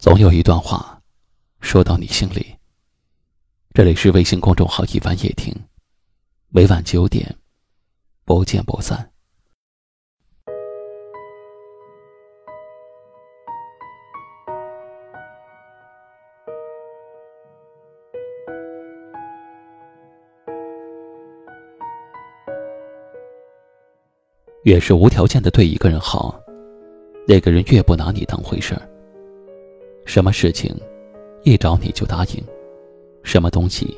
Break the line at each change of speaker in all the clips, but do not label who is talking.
总有一段话，说到你心里。这里是微信公众号“一晚夜听”，每晚九点，不见不散。越是无条件的对一个人好，那个人越不拿你当回事儿。什么事情，一找你就答应；什么东西，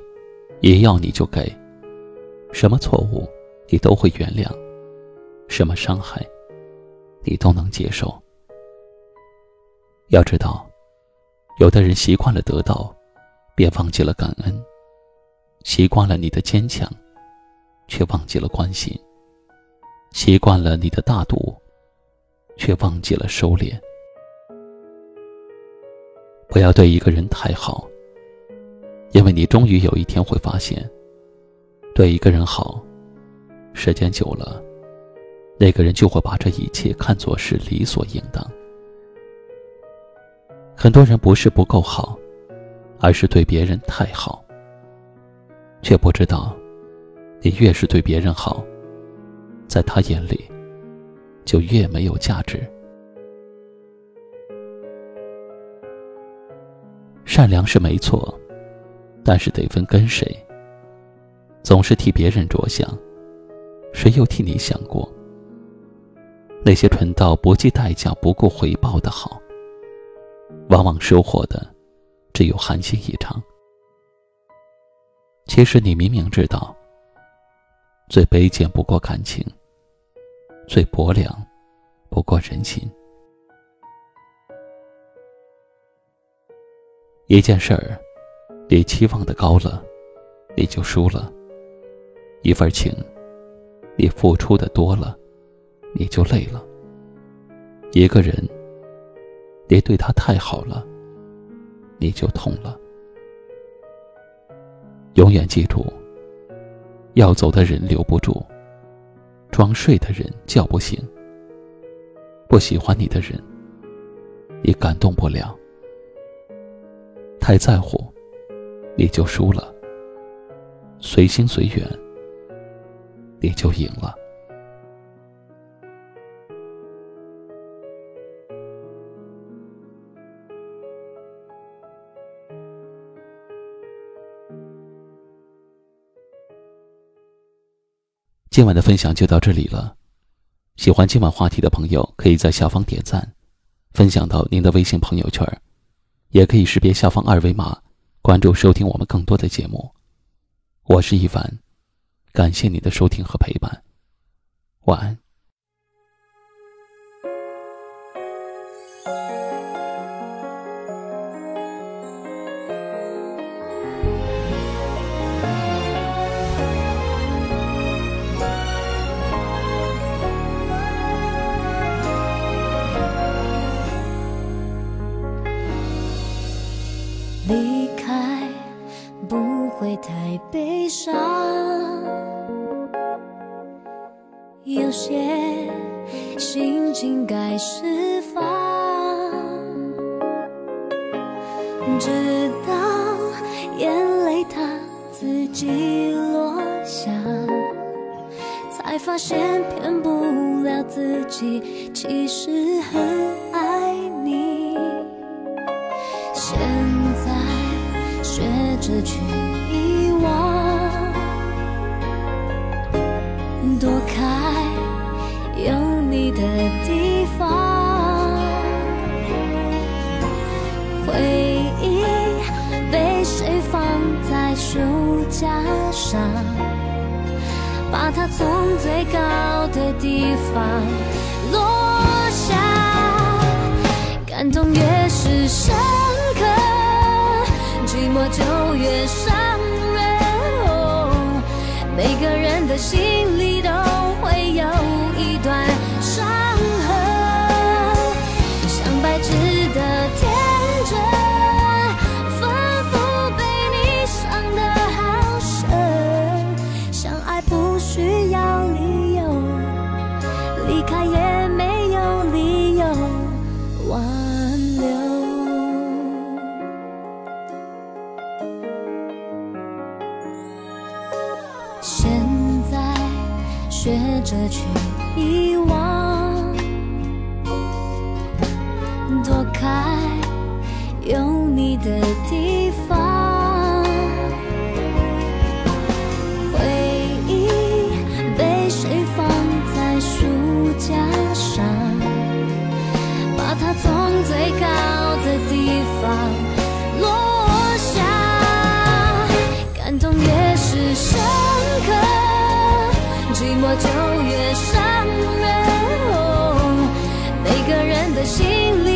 一要你就给；什么错误，你都会原谅；什么伤害，你都能接受。要知道，有的人习惯了得到，便忘记了感恩；习惯了你的坚强，却忘记了关心；习惯了你的大度，却忘记了收敛。不要对一个人太好，因为你终于有一天会发现，对一个人好，时间久了，那个人就会把这一切看作是理所应当。很多人不是不够好，而是对别人太好，却不知道，你越是对别人好，在他眼里，就越没有价值。善良是没错，但是得分跟谁。总是替别人着想，谁又替你想过？那些蠢到不计代价、不顾回报的好，往往收获的只有寒心一场。其实你明明知道，最卑贱不过感情，最薄凉不过人心。一件事儿，你期望的高了，你就输了；一份情，你付出的多了，你就累了；一个人，你对他太好了，你就痛了。永远记住，要走的人留不住，装睡的人叫不醒，不喜欢你的人，你感动不了。太在乎，你就输了；随心随缘，你就赢了。今晚的分享就到这里了。喜欢今晚话题的朋友，可以在下方点赞，分享到您的微信朋友圈。也可以识别下方二维码，关注收听我们更多的节目。我是一凡，感谢你的收听和陪伴，晚安。
有些心情该释放，直到眼泪它自己落下，才发现骗不了自己，其实很爱你。现在学着去。书架上，把它从最高的地方落下，感动越是深刻，寂寞就越伤人。每个人的心里。着去。就越伤人。哦每个人的心里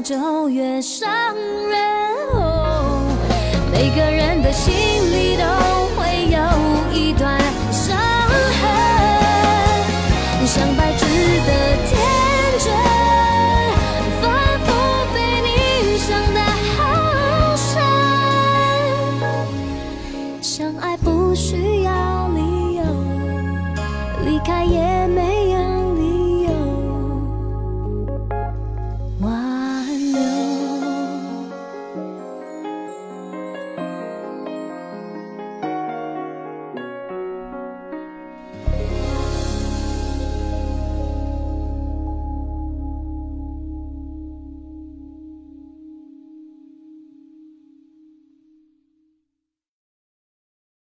就越伤人。哦每个人的心里都会有一段伤痕，像白纸的天真，反复被你伤得好深。相爱不需要理由，离开也没有